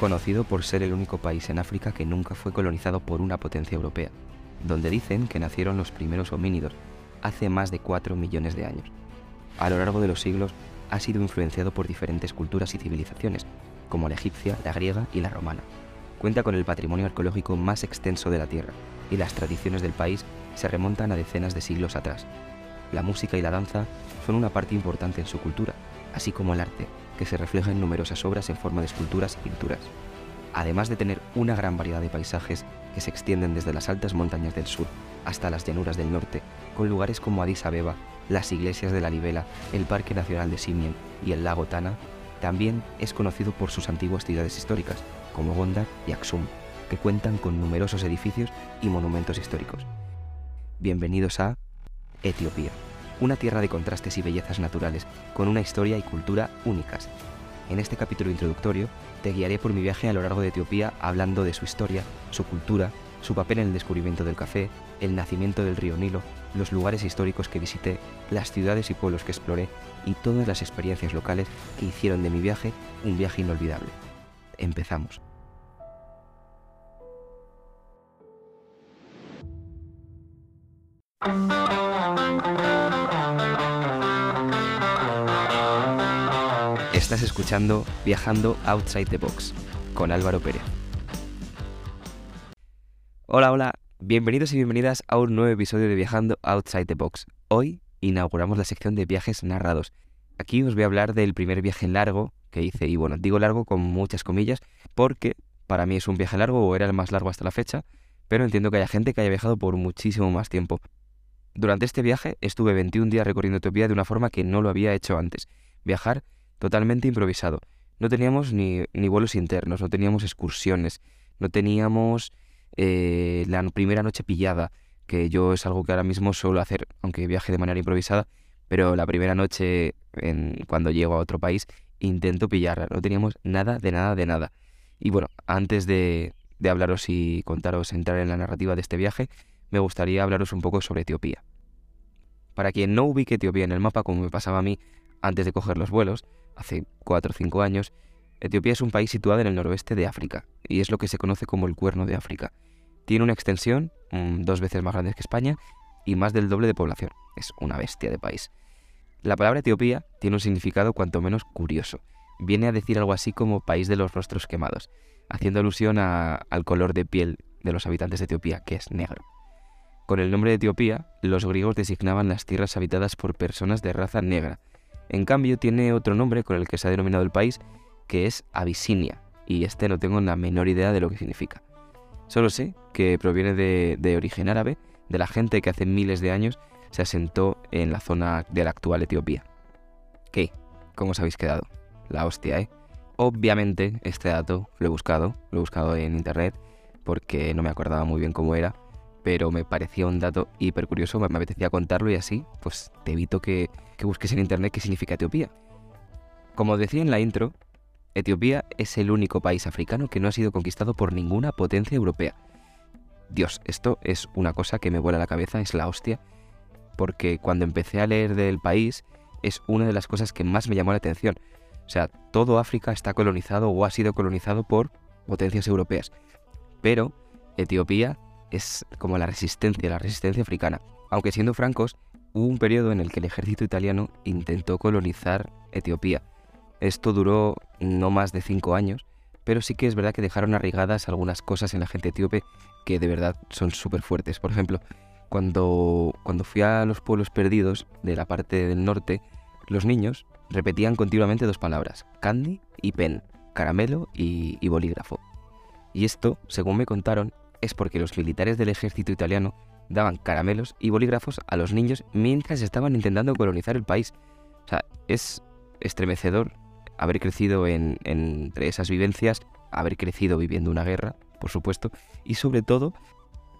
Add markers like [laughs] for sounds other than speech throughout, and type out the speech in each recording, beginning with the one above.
conocido por ser el único país en África que nunca fue colonizado por una potencia europea, donde dicen que nacieron los primeros homínidos hace más de 4 millones de años. A lo largo de los siglos ha sido influenciado por diferentes culturas y civilizaciones, como la egipcia, la griega y la romana. Cuenta con el patrimonio arqueológico más extenso de la Tierra, y las tradiciones del país se remontan a decenas de siglos atrás. La música y la danza son una parte importante en su cultura, así como el arte, que se refleja en numerosas obras en forma de esculturas y pinturas. Además de tener una gran variedad de paisajes que se extienden desde las altas montañas del sur hasta las llanuras del norte, con lugares como Addis Abeba, las iglesias de la Libela, el Parque Nacional de Simien y el lago Tana, también es conocido por sus antiguas ciudades históricas, como Gondar y Aksum, que cuentan con numerosos edificios y monumentos históricos. Bienvenidos a Etiopía, una tierra de contrastes y bellezas naturales, con una historia y cultura únicas. En este capítulo introductorio te guiaré por mi viaje a lo largo de Etiopía hablando de su historia, su cultura, su papel en el descubrimiento del café, el nacimiento del río Nilo, los lugares históricos que visité, las ciudades y pueblos que exploré y todas las experiencias locales que hicieron de mi viaje un viaje inolvidable. Empezamos. Estás escuchando Viajando Outside the Box con Álvaro Pérez. Hola, hola, bienvenidos y bienvenidas a un nuevo episodio de Viajando Outside the Box. Hoy inauguramos la sección de viajes narrados. Aquí os voy a hablar del primer viaje largo que hice, y bueno, digo largo con muchas comillas, porque para mí es un viaje largo o era el más largo hasta la fecha, pero entiendo que haya gente que haya viajado por muchísimo más tiempo. Durante este viaje estuve 21 días recorriendo Etiopía de una forma que no lo había hecho antes. Viajar totalmente improvisado. No teníamos ni, vuelos internos, no teníamos excursiones, no teníamos eh, la primera noche pillada, que yo es algo que ahora mismo suelo hacer, aunque viaje de manera improvisada, pero la primera noche en, cuando llego a otro país intento pillarla. No teníamos nada de nada de nada. Y bueno, antes de, de hablaros y contaros, entrar en la narrativa de este viaje, me gustaría hablaros un poco sobre Etiopía. Para quien no ubique Etiopía en el mapa, como me pasaba a mí antes de coger los vuelos, hace 4 o 5 años, Etiopía es un país situado en el noroeste de África, y es lo que se conoce como el Cuerno de África. Tiene una extensión mm, dos veces más grande que España y más del doble de población. Es una bestia de país. La palabra Etiopía tiene un significado cuanto menos curioso. Viene a decir algo así como país de los rostros quemados, haciendo alusión al color de piel de los habitantes de Etiopía, que es negro. Con el nombre de Etiopía, los griegos designaban las tierras habitadas por personas de raza negra. En cambio, tiene otro nombre con el que se ha denominado el país, que es Abisinia, y este no tengo la menor idea de lo que significa. Solo sé que proviene de, origen árabe, de la gente que hace miles de años se asentó en la zona de la actual Etiopía. ¿Qué? ¿Cómo os habéis quedado? La hostia, ¿eh? Obviamente, este dato lo he buscado, lo he buscado en internet, porque no me acordaba muy bien cómo era, pero me parecía un dato hiper curioso, me, apetecía contarlo y así, pues te evito que, que busques en internet qué significa Etiopía. Como decía en la intro, Etiopía es el único país africano que no ha sido conquistado por ninguna potencia europea. Dios, esto es una cosa que me vuela la cabeza, es la hostia, porque cuando empecé a leer del país es una de las cosas que más me llamó la atención. O sea, todo África está colonizado o ha sido colonizado por potencias europeas. Pero Etiopía es como la resistencia, la resistencia africana. Aunque siendo francos, hubo un periodo en el que el ejército italiano intentó colonizar Etiopía. Esto duró no más de cinco años, pero sí que es verdad que dejaron arraigadas algunas cosas en la gente etíope que de verdad son súper fuertes. Por ejemplo, cuando, cuando fui a los pueblos perdidos de la parte del norte, los niños repetían continuamente dos palabras, candy y pen, caramelo y, y bolígrafo. Y esto, según me contaron, es porque los militares del ejército italiano daban caramelos y bolígrafos a los niños mientras estaban intentando colonizar el país. O sea, es estremecedor haber crecido en, entre esas vivencias, haber crecido viviendo una guerra, por supuesto, y sobre todo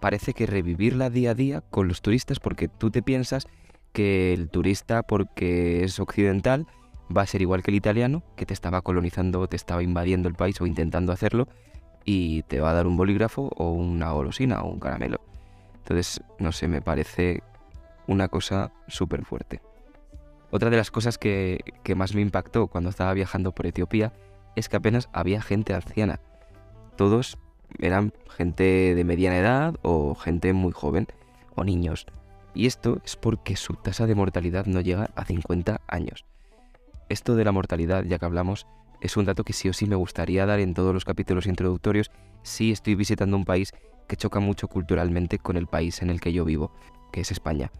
parece que revivirla día a día con los turistas porque tú te piensas que el turista, porque es occidental, va a ser igual que el italiano, que te estaba colonizando, te estaba invadiendo el país o intentando hacerlo, y te va a dar un bolígrafo o una golosina o un caramelo. Entonces, no sé, me parece una cosa súper fuerte. Otra de las cosas que, más me impactó cuando estaba viajando por Etiopía es que apenas había gente anciana. todos eran gente de mediana edad o gente muy joven o niños. Y esto es porque su tasa de mortalidad no llega a 50 años. Esto de la mortalidad, ya que hablamos, es un dato que sí o sí me gustaría dar en todos los capítulos introductorios si estoy visitando un país que choca mucho culturalmente con el país en el que yo vivo, que es España.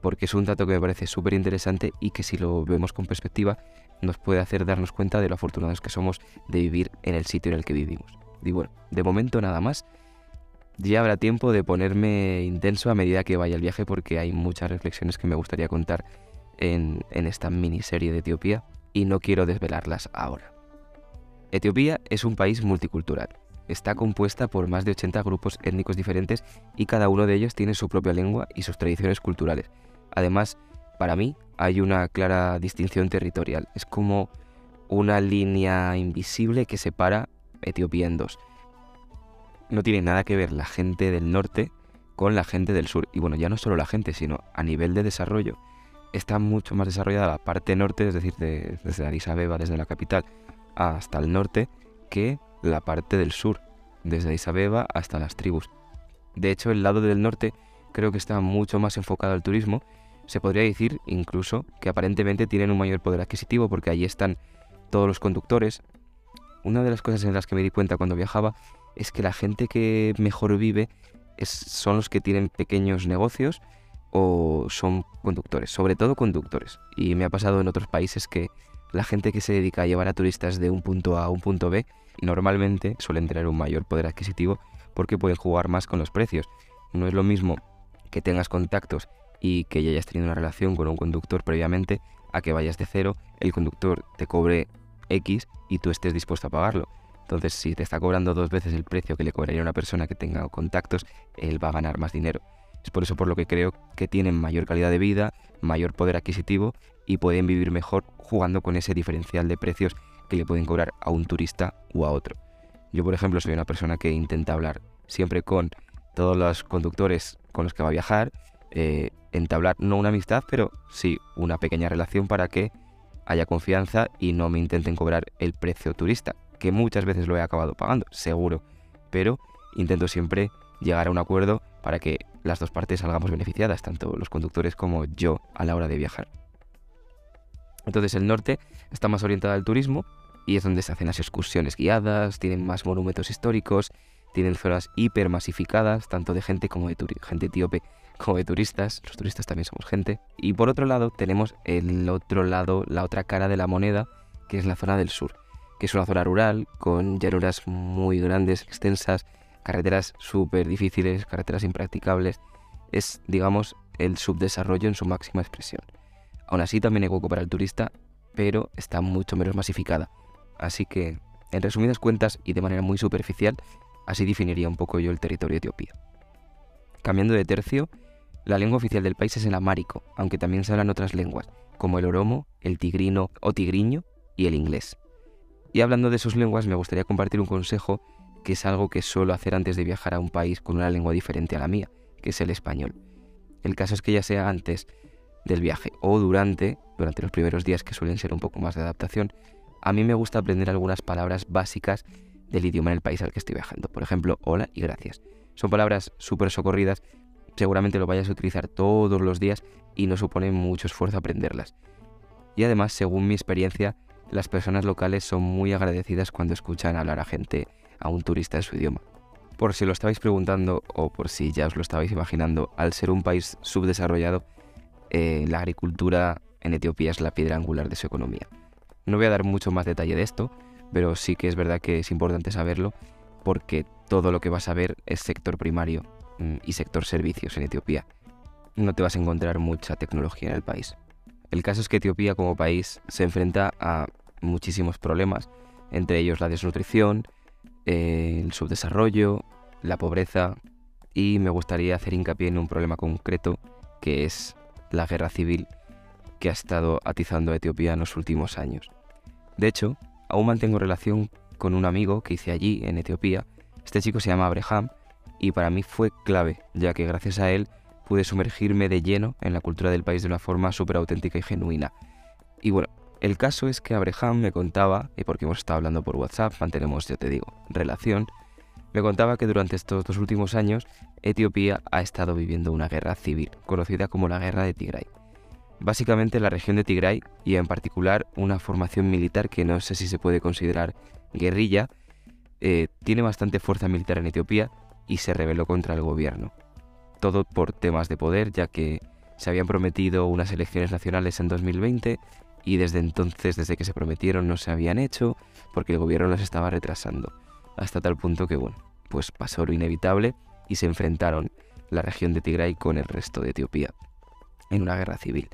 Porque es un dato que me parece súper interesante y que si lo vemos con perspectiva nos puede hacer darnos cuenta de lo afortunados que somos de vivir en el sitio en el que vivimos. Y bueno, de momento nada más. Ya habrá tiempo de ponerme intenso a medida que vaya el viaje porque hay muchas reflexiones que me gustaría contar en, en esta miniserie de Etiopía y no quiero desvelarlas ahora. Etiopía es un país multicultural. Está compuesta por más de 80 grupos étnicos diferentes y cada uno de ellos tiene su propia lengua y sus tradiciones culturales. Además, para mí hay una clara distinción territorial. Es como una línea invisible que separa Etiopía en dos. No tiene nada que ver la gente del norte con la gente del sur. Y bueno, ya no solo la gente, sino a nivel de desarrollo. Está mucho más desarrollada la parte norte, es decir, desde Addis Abeba, desde la capital, hasta el norte, que la parte del sur, desde Addis Abeba hasta las tribus. De hecho, el lado del norte creo que está mucho más enfocado al turismo. Se podría decir incluso que aparentemente tienen un mayor poder adquisitivo porque allí están todos los conductores, una de las cosas en las que me di cuenta cuando viajaba es que la gente que mejor vive son los que tienen pequeños negocios o son conductores, sobre todo conductores. Y me ha pasado en otros países que la gente que se dedica a llevar a turistas de un punto A a un punto B normalmente suelen tener un mayor poder adquisitivo porque pueden jugar más con los precios. No es lo mismo que tengas contactos y que ya hayas tenido una relación con un conductor previamente a que vayas de cero, el conductor te cobre X y tú estés dispuesto a pagarlo. Entonces, si te está cobrando dos veces el precio que le cobraría una persona que tenga contactos, él va a ganar más dinero. Es por eso por lo que creo que tienen mayor calidad de vida, mayor poder adquisitivo y pueden vivir mejor jugando con ese diferencial de precios que le pueden cobrar a un turista o a otro. Yo, por ejemplo, soy una persona que intenta hablar siempre con todos los conductores con los que va a viajar, eh, entablar no una amistad, pero sí una pequeña relación para que haya confianza y no me intenten cobrar el precio turista, que muchas veces lo he acabado pagando, seguro, pero intento siempre llegar a un acuerdo para que las dos partes salgamos beneficiadas, tanto los conductores como yo a la hora de viajar. Entonces el norte está más orientado al turismo y es donde se hacen las excursiones guiadas, tienen más monumentos históricos, tienen zonas hipermasificadas, tanto de gente como de gente etíope como de turistas, los turistas también somos gente. Y por otro lado tenemos el otro lado, la otra cara de la moneda, que es la zona del sur, que es una zona rural con llanuras muy grandes, extensas, carreteras súper difíciles, carreteras impracticables. Es, digamos, el subdesarrollo en su máxima expresión. Aún así también hay hueco para el turista, pero está mucho menos masificada. Así que, en resumidas cuentas y de manera muy superficial, así definiría un poco yo el territorio de Etiopía. Cambiando de tercio, la lengua oficial del país es el amárico, aunque también se hablan otras lenguas, como el oromo, el tigrino o tigriño y el inglés. Y hablando de sus lenguas, me gustaría compartir un consejo que es algo que suelo hacer antes de viajar a un país con una lengua diferente a la mía, que es el español. El caso es que ya sea antes del viaje o durante, durante los primeros días que suelen ser un poco más de adaptación, a mí me gusta aprender algunas palabras básicas del idioma en el país al que estoy viajando. Por ejemplo, hola y gracias. Son palabras súper socorridas seguramente lo vayas a utilizar todos los días y no supone mucho esfuerzo aprenderlas. Y además, según mi experiencia, las personas locales son muy agradecidas cuando escuchan hablar a gente, a un turista en su idioma. Por si lo estabais preguntando o por si ya os lo estabais imaginando, al ser un país subdesarrollado, eh, la agricultura en Etiopía es la piedra angular de su economía. No voy a dar mucho más detalle de esto, pero sí que es verdad que es importante saberlo porque todo lo que vas a ver es sector primario Mm, y sector servicios en Etiopía. No te vas a encontrar mucha tecnología en el país. El caso es que Etiopía como país se enfrenta a muchísimos problemas, entre ellos la desnutrición, el subdesarrollo, la pobreza y me gustaría hacer hincapié en un problema concreto que es la guerra civil que ha estado atizando a Etiopía en los últimos años. De hecho, aún mantengo relación con un amigo que hice allí en Etiopía. Este chico se llama Abraham y para mí fue clave, ya que gracias a él pude sumergirme de lleno en la cultura del país de una forma súper auténtica y genuina. Y bueno, el caso es que Abraham me contaba, y porque hemos estado hablando por WhatsApp, mantenemos, ya te digo, relación, Me contaba que durante estos dos últimos años Etiopía ha estado viviendo una guerra civil, conocida como la Guerra de Tigray. Básicamente la región de Tigray y en particular una formación militar que no sé si se puede considerar guerrilla, eh, tiene bastante fuerza militar en Etiopía y se rebeló contra el gobierno. Todo por temas de poder, ya que se habían prometido unas elecciones nacionales en 2020 y desde entonces, desde que se prometieron, no se habían hecho porque el gobierno las estaba retrasando. Hasta tal punto que, bueno, pues pasó lo inevitable y se enfrentaron la región de Tigray con el resto de Etiopía en una guerra civil.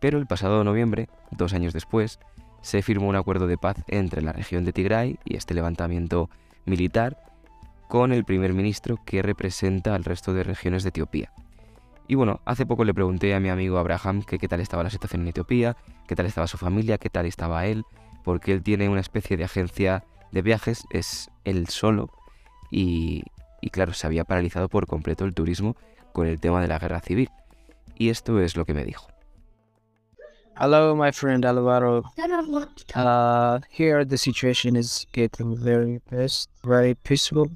Pero el pasado noviembre, dos años después, se firmó un acuerdo de paz entre la región de Tigray y este levantamiento militar con el primer ministro que representa al resto de regiones de Etiopía. Y bueno, hace poco le pregunté a mi amigo Abraham qué tal estaba la situación en Etiopía, qué tal estaba su familia, qué tal estaba él, porque él tiene una especie de agencia de viajes, es él solo, y, y claro, se había paralizado por completo el turismo con el tema de la guerra civil. Y esto es lo que me dijo. Hello, my friend Alvaro. Uh, here the situation is getting very peace, very peaceful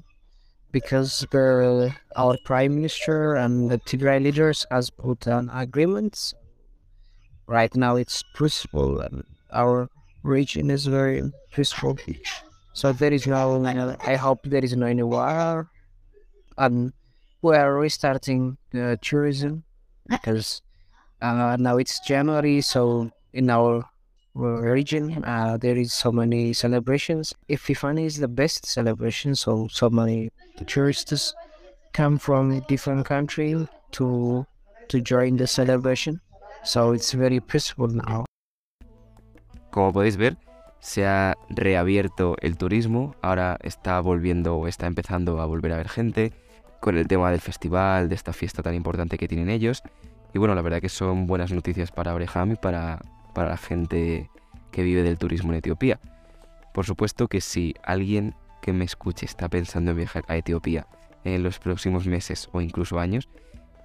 because the, our prime minister and the Tigray leaders has put an agreement. Right now, it's peaceful, and our region is very peaceful. So there is no. I hope there is no any war, and we are restarting the tourism because uh, now it's January. So in our region, uh, there is so many celebrations. Epiphany is the best celebration. So so many tourists come from different countries to to join the celebration. So it's very peaceful now. Como podéis ver, se ha reabierto el turismo, ahora está volviendo o está empezando a volver a ver gente con el tema del festival, de esta fiesta tan importante que tienen ellos. Y bueno, la verdad que son buenas noticias para Oreham y para, para la gente que vive del turismo en Etiopía. Por supuesto que si alguien que me escuche está pensando en viajar a Etiopía en los próximos meses o incluso años,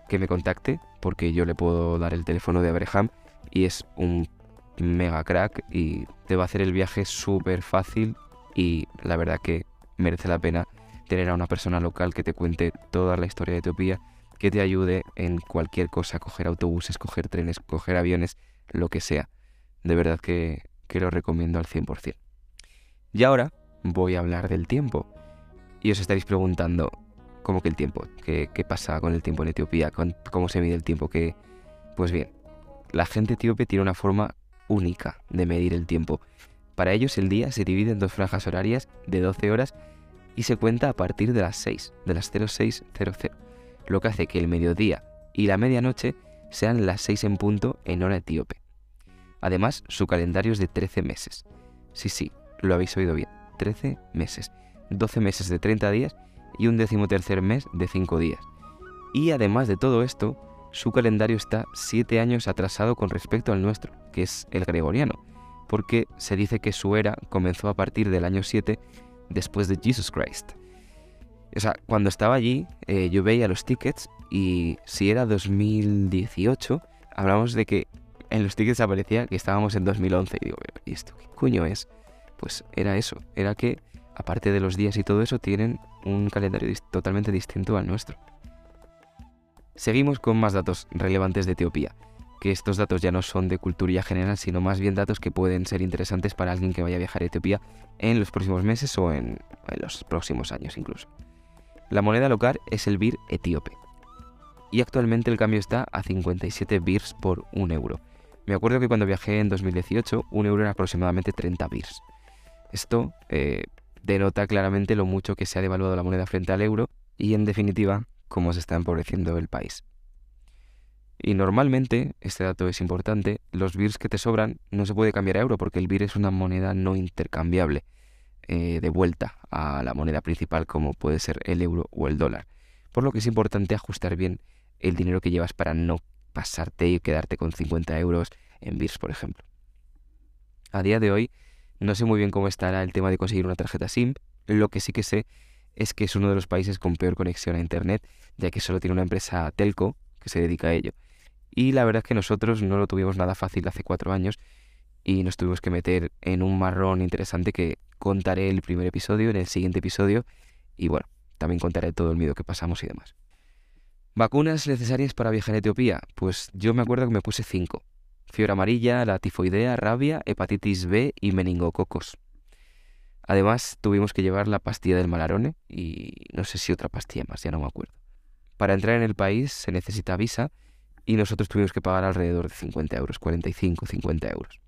que me contacte porque yo le puedo dar el teléfono de Abraham y es un mega crack y te va a hacer el viaje súper fácil y la verdad que merece la pena tener a una persona local que te cuente toda la historia de Etiopía, que te ayude en cualquier cosa, coger autobuses, coger trenes, coger aviones, lo que sea. De verdad que, que lo recomiendo al 100%. Y ahora voy a hablar del tiempo. Y os estaréis preguntando, ¿cómo que el tiempo? ¿Qué, qué pasa con el tiempo en Etiopía? ¿Cómo se mide el tiempo? que Pues bien, la gente etíope tiene una forma única de medir el tiempo. Para ellos el día se divide en dos franjas horarias de 12 horas y se cuenta a partir de las 6, de las 0600, lo que hace que el mediodía y la medianoche sean las 6 en punto en hora etíope. Además, su calendario es de 13 meses. Sí, sí, lo habéis oído bien, 13 meses. 12 meses de 30 días y un decimotercer mes de 5 días. Y además de todo esto, su calendario está 7 años atrasado con respecto al nuestro, que es el gregoriano, porque se dice que su era comenzó a partir del año 7 después de Jesus Christ. O sea, cuando estaba allí, eh, yo veía los tickets y si era 2018, hablamos de que en los tickets aparecía que estábamos en 2011. Y digo, ¿y esto qué coño es? Pues era eso, era que aparte de los días y todo eso, tienen un calendario totalmente distinto al nuestro. Seguimos con más datos relevantes de Etiopía, que estos datos ya no son de cultura general, sino más bien datos que pueden ser interesantes para alguien que vaya a viajar a Etiopía en los próximos meses o en, los próximos años incluso. La moneda local es el bir etíope, y actualmente el cambio está a 57 birs por un euro. Me acuerdo que cuando viajé en 2018, un euro era aproximadamente 30 birs. Esto eh, denota claramente lo mucho que se ha devaluado la moneda frente al euro y, en definitiva, cómo se está empobreciendo el país. Y normalmente, este dato es importante, los birs que te sobran no se puede cambiar a euro porque el bir es una moneda no intercambiable eh, de vuelta a la moneda principal como puede ser el euro o el dólar. Por lo que es importante ajustar bien el dinero que llevas para no pasarte y quedarte con 50 euros en BIRS, por ejemplo. A día de hoy, no sé muy bien cómo estará el tema de conseguir una tarjeta SIM. Lo que sí que sé es que es uno de los países con peor conexión a Internet, ya que solo tiene una empresa telco que se dedica a ello. Y la verdad es que nosotros no lo tuvimos nada fácil hace cuatro años y nos tuvimos que meter en un marrón interesante que contaré el primer episodio, en el siguiente episodio. Y bueno, también contaré todo el miedo que pasamos y demás. ¿Vacunas necesarias para viajar a Etiopía? Pues yo me acuerdo que me puse cinco. Fiebre amarilla, la tifoidea, rabia, hepatitis B y meningococos. Además, tuvimos que llevar la pastilla del malarone y no sé si otra pastilla más, ya no me acuerdo. Para entrar en el país se necesita visa y nosotros tuvimos que pagar alrededor de 50 euros, 45, 50 euros.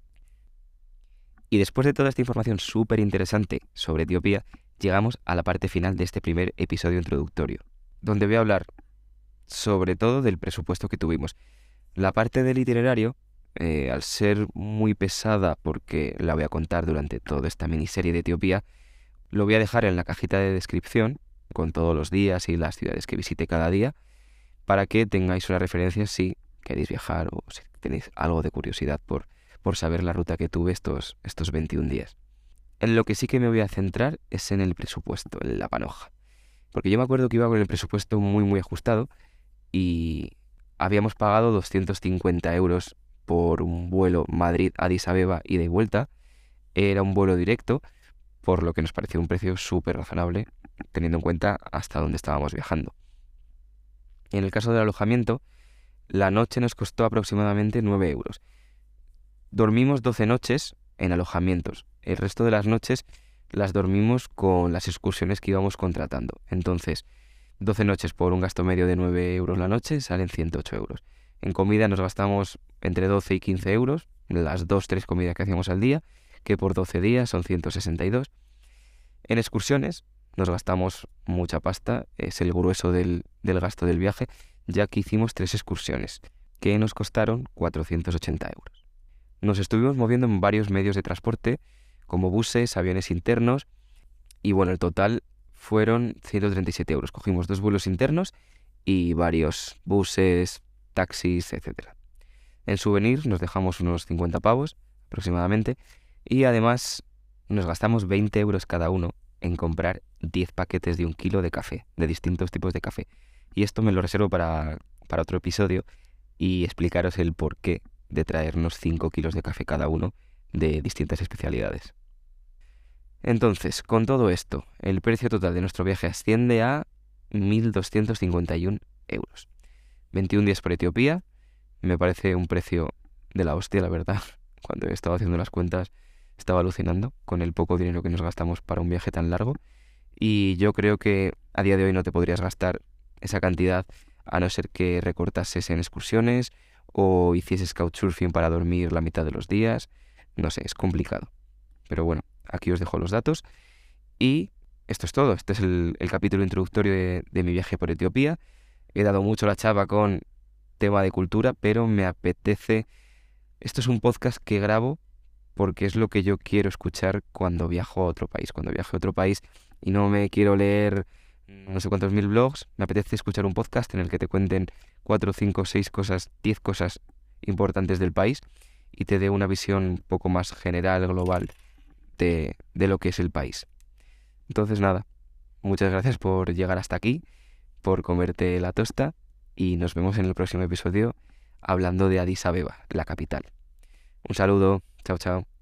Y después de toda esta información súper interesante sobre Etiopía, llegamos a la parte final de este primer episodio introductorio, donde voy a hablar sobre todo del presupuesto que tuvimos. La parte del itinerario, eh, al ser muy pesada porque la voy a contar durante toda esta miniserie de Etiopía, lo voy a dejar en la cajita de descripción con todos los días y las ciudades que visite cada día para que tengáis una referencia si queréis viajar o si tenéis algo de curiosidad por, por saber la ruta que tuve estos, estos 21 días. En lo que sí que me voy a centrar es en el presupuesto, en la panoja. Porque yo me acuerdo que iba con el presupuesto muy muy ajustado y habíamos pagado 250 euros por un vuelo Madrid-Addis Abeba ida y vuelta. Era un vuelo directo, por lo que nos pareció un precio súper razonable, teniendo en cuenta hasta dónde estábamos viajando. En el caso del alojamiento, la noche nos costó aproximadamente 9 euros. Dormimos 12 noches en alojamientos. El resto de las noches las dormimos con las excursiones que íbamos contratando. Entonces, 12 noches por un gasto medio de 9 euros la noche salen 108 euros. En comida nos gastamos entre 12 y 15 euros, las 2-3 comidas que hacíamos al día, que por 12 días son 162. En excursiones nos gastamos mucha pasta, es el grueso del, del gasto del viaje, ya que hicimos tres excursiones, que nos costaron 480 euros. Nos estuvimos moviendo en varios medios de transporte, como buses, aviones internos, y bueno, el total fueron 137 euros. Cogimos dos vuelos internos y varios buses, taxis, etc. En souvenir nos dejamos unos 50 pavos aproximadamente y además nos gastamos 20 euros cada uno en comprar 10 paquetes de un kilo de café, de distintos tipos de café. Y esto me lo reservo para, para otro episodio y explicaros el porqué de traernos 5 kilos de café cada uno de distintas especialidades. Entonces, con todo esto, el precio total de nuestro viaje asciende a 1.251 euros. 21 días por Etiopía, me parece un precio de la hostia, la verdad. [laughs] Cuando he estado haciendo las cuentas, estaba alucinando con el poco dinero que nos gastamos para un viaje tan largo. Y yo creo que a día de hoy no te podrías gastar esa cantidad a no ser que recortases en excursiones o hicieses couchsurfing para dormir la mitad de los días. No sé, es complicado. Pero bueno, Aquí os dejo los datos. Y esto es todo. Este es el, capítulo introductorio de, mi viaje por Etiopía. He dado mucho la chava con tema de cultura, pero me apetece... Esto es un podcast que grabo porque es lo que yo quiero escuchar cuando viajo a otro país. Cuando viajo a otro país y no me quiero leer no sé cuántos mil blogs, me apetece escuchar un podcast en el que te cuenten cuatro, cinco, seis cosas, diez cosas importantes del país y te dé una visión un poco más general, global de, lo que es el país. Entonces nada, muchas gracias por llegar hasta aquí, por comerte la tosta y nos vemos en el próximo episodio hablando de Addis Abeba, la capital. Un saludo, chao chao.